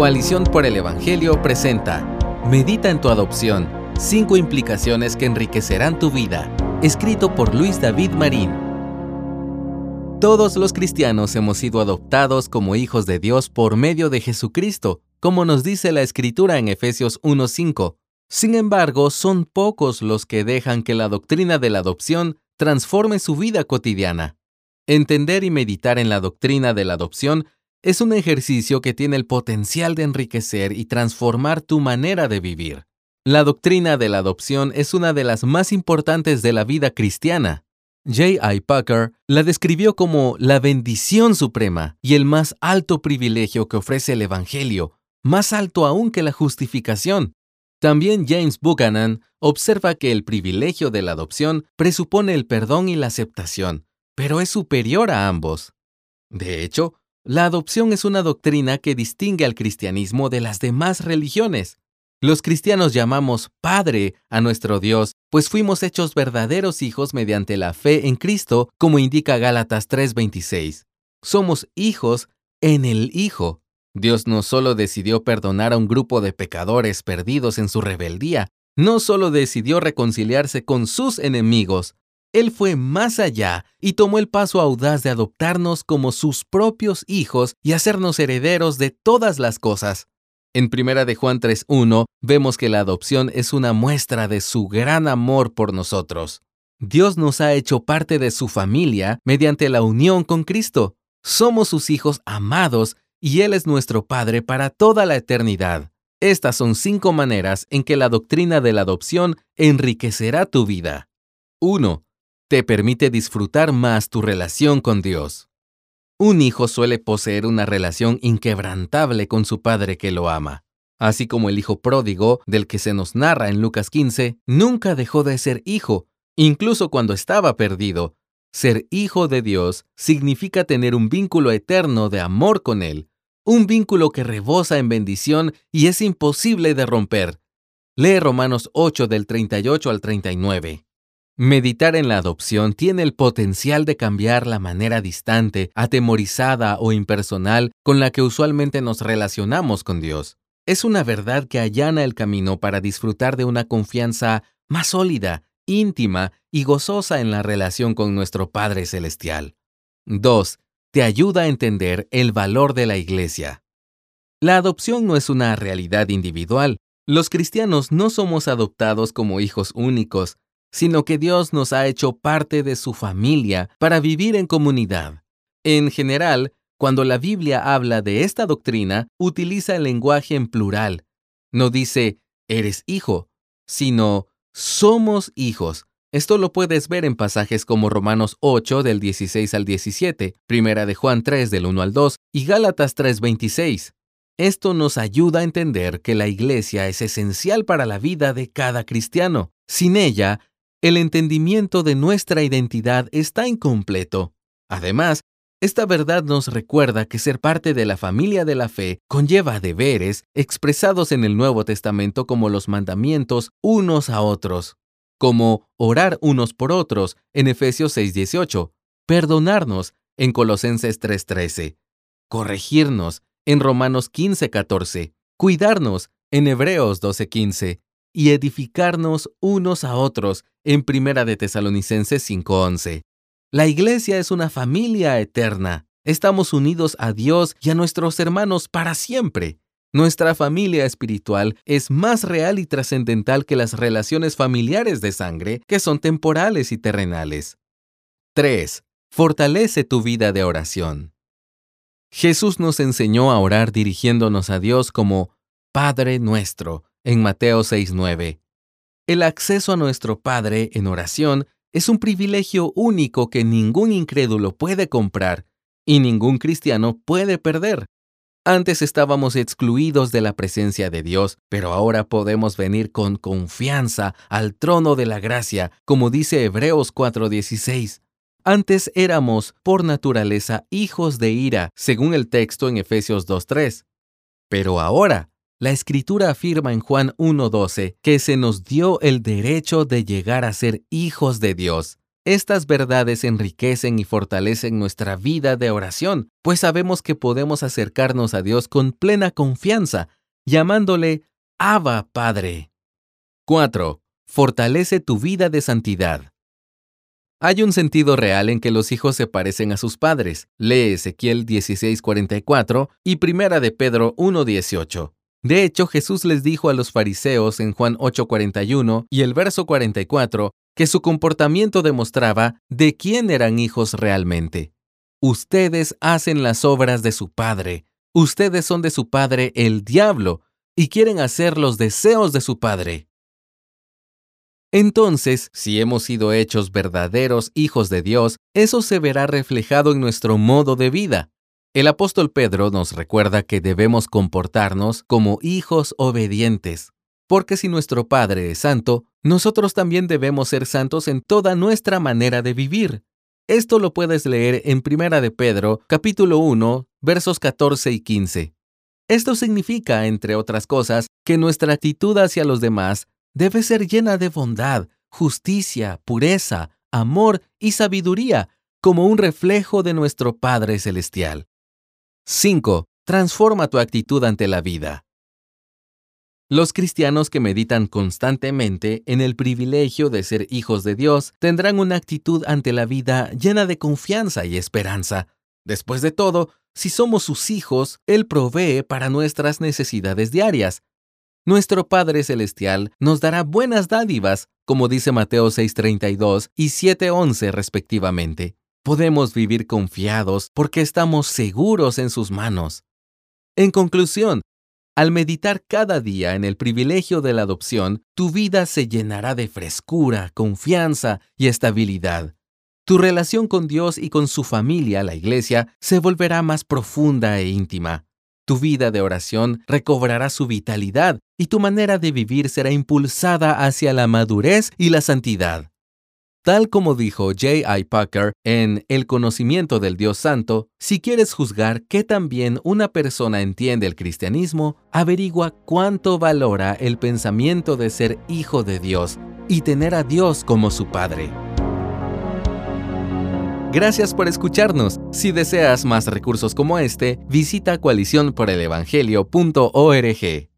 Coalición por el Evangelio presenta Medita en tu adopción. Cinco implicaciones que enriquecerán tu vida. Escrito por Luis David Marín. Todos los cristianos hemos sido adoptados como hijos de Dios por medio de Jesucristo, como nos dice la Escritura en Efesios 1.5. Sin embargo, son pocos los que dejan que la doctrina de la adopción transforme su vida cotidiana. Entender y meditar en la doctrina de la adopción es un ejercicio que tiene el potencial de enriquecer y transformar tu manera de vivir. La doctrina de la adopción es una de las más importantes de la vida cristiana. J. I. Packer la describió como la bendición suprema y el más alto privilegio que ofrece el Evangelio, más alto aún que la justificación. También James Buchanan observa que el privilegio de la adopción presupone el perdón y la aceptación, pero es superior a ambos. De hecho, la adopción es una doctrina que distingue al cristianismo de las demás religiones. Los cristianos llamamos Padre a nuestro Dios, pues fuimos hechos verdaderos hijos mediante la fe en Cristo, como indica Gálatas 3:26. Somos hijos en el Hijo. Dios no solo decidió perdonar a un grupo de pecadores perdidos en su rebeldía, no solo decidió reconciliarse con sus enemigos, él fue más allá y tomó el paso audaz de adoptarnos como sus propios hijos y hacernos herederos de todas las cosas. En Primera de Juan 3:1 vemos que la adopción es una muestra de su gran amor por nosotros. Dios nos ha hecho parte de su familia mediante la unión con Cristo. Somos sus hijos amados y Él es nuestro Padre para toda la eternidad. Estas son cinco maneras en que la doctrina de la adopción enriquecerá tu vida. 1 te permite disfrutar más tu relación con Dios. Un hijo suele poseer una relación inquebrantable con su padre que lo ama. Así como el hijo pródigo, del que se nos narra en Lucas 15, nunca dejó de ser hijo, incluso cuando estaba perdido. Ser hijo de Dios significa tener un vínculo eterno de amor con Él, un vínculo que rebosa en bendición y es imposible de romper. Lee Romanos 8 del 38 al 39. Meditar en la adopción tiene el potencial de cambiar la manera distante, atemorizada o impersonal con la que usualmente nos relacionamos con Dios. Es una verdad que allana el camino para disfrutar de una confianza más sólida, íntima y gozosa en la relación con nuestro Padre Celestial. 2. Te ayuda a entender el valor de la Iglesia. La adopción no es una realidad individual. Los cristianos no somos adoptados como hijos únicos, sino que Dios nos ha hecho parte de su familia para vivir en comunidad. En general, cuando la Biblia habla de esta doctrina, utiliza el lenguaje en plural. No dice, eres hijo, sino, somos hijos. Esto lo puedes ver en pasajes como Romanos 8 del 16 al 17, Primera de Juan 3 del 1 al 2 y Gálatas 3:26. Esto nos ayuda a entender que la iglesia es esencial para la vida de cada cristiano. Sin ella, el entendimiento de nuestra identidad está incompleto. Además, esta verdad nos recuerda que ser parte de la familia de la fe conlleva deberes expresados en el Nuevo Testamento como los mandamientos unos a otros, como orar unos por otros en Efesios 6:18, perdonarnos en Colosenses 3:13, corregirnos en Romanos 15:14, cuidarnos en Hebreos 12:15 y edificarnos unos a otros en Primera de Tesalonicenses 5:11. La iglesia es una familia eterna. Estamos unidos a Dios y a nuestros hermanos para siempre. Nuestra familia espiritual es más real y trascendental que las relaciones familiares de sangre, que son temporales y terrenales. 3. Fortalece tu vida de oración. Jesús nos enseñó a orar dirigiéndonos a Dios como Padre nuestro, en Mateo 6:9. El acceso a nuestro Padre en oración es un privilegio único que ningún incrédulo puede comprar y ningún cristiano puede perder. Antes estábamos excluidos de la presencia de Dios, pero ahora podemos venir con confianza al trono de la gracia, como dice Hebreos 4:16. Antes éramos, por naturaleza, hijos de ira, según el texto en Efesios 2:3. Pero ahora la escritura afirma en Juan 1.12 que se nos dio el derecho de llegar a ser hijos de Dios. Estas verdades enriquecen y fortalecen nuestra vida de oración, pues sabemos que podemos acercarnos a Dios con plena confianza, llamándole Abba Padre. 4. Fortalece tu vida de santidad. Hay un sentido real en que los hijos se parecen a sus padres. Lee Ezequiel 16:44 y Primera de Pedro 1:18. De hecho, Jesús les dijo a los fariseos en Juan 8:41 y el verso 44 que su comportamiento demostraba de quién eran hijos realmente. Ustedes hacen las obras de su padre. Ustedes son de su padre el diablo y quieren hacer los deseos de su padre. Entonces, si hemos sido hechos verdaderos hijos de Dios, eso se verá reflejado en nuestro modo de vida. El apóstol Pedro nos recuerda que debemos comportarnos como hijos obedientes, porque si nuestro Padre es santo, nosotros también debemos ser santos en toda nuestra manera de vivir. Esto lo puedes leer en Primera de Pedro, capítulo 1, versos 14 y 15. Esto significa, entre otras cosas, que nuestra actitud hacia los demás debe ser llena de bondad, justicia, pureza, amor y sabiduría, como un reflejo de nuestro Padre Celestial. 5. Transforma tu actitud ante la vida. Los cristianos que meditan constantemente en el privilegio de ser hijos de Dios tendrán una actitud ante la vida llena de confianza y esperanza. Después de todo, si somos sus hijos, Él provee para nuestras necesidades diarias. Nuestro Padre Celestial nos dará buenas dádivas, como dice Mateo 6:32 y 7:11 respectivamente. Podemos vivir confiados porque estamos seguros en sus manos. En conclusión, al meditar cada día en el privilegio de la adopción, tu vida se llenará de frescura, confianza y estabilidad. Tu relación con Dios y con su familia, la Iglesia, se volverá más profunda e íntima. Tu vida de oración recobrará su vitalidad y tu manera de vivir será impulsada hacia la madurez y la santidad. Tal como dijo J. I. Packer en El conocimiento del Dios Santo, si quieres juzgar qué también una persona entiende el cristianismo, averigua cuánto valora el pensamiento de ser hijo de Dios y tener a Dios como su Padre. Gracias por escucharnos. Si deseas más recursos como este, visita coaliciónporelevangelio.org.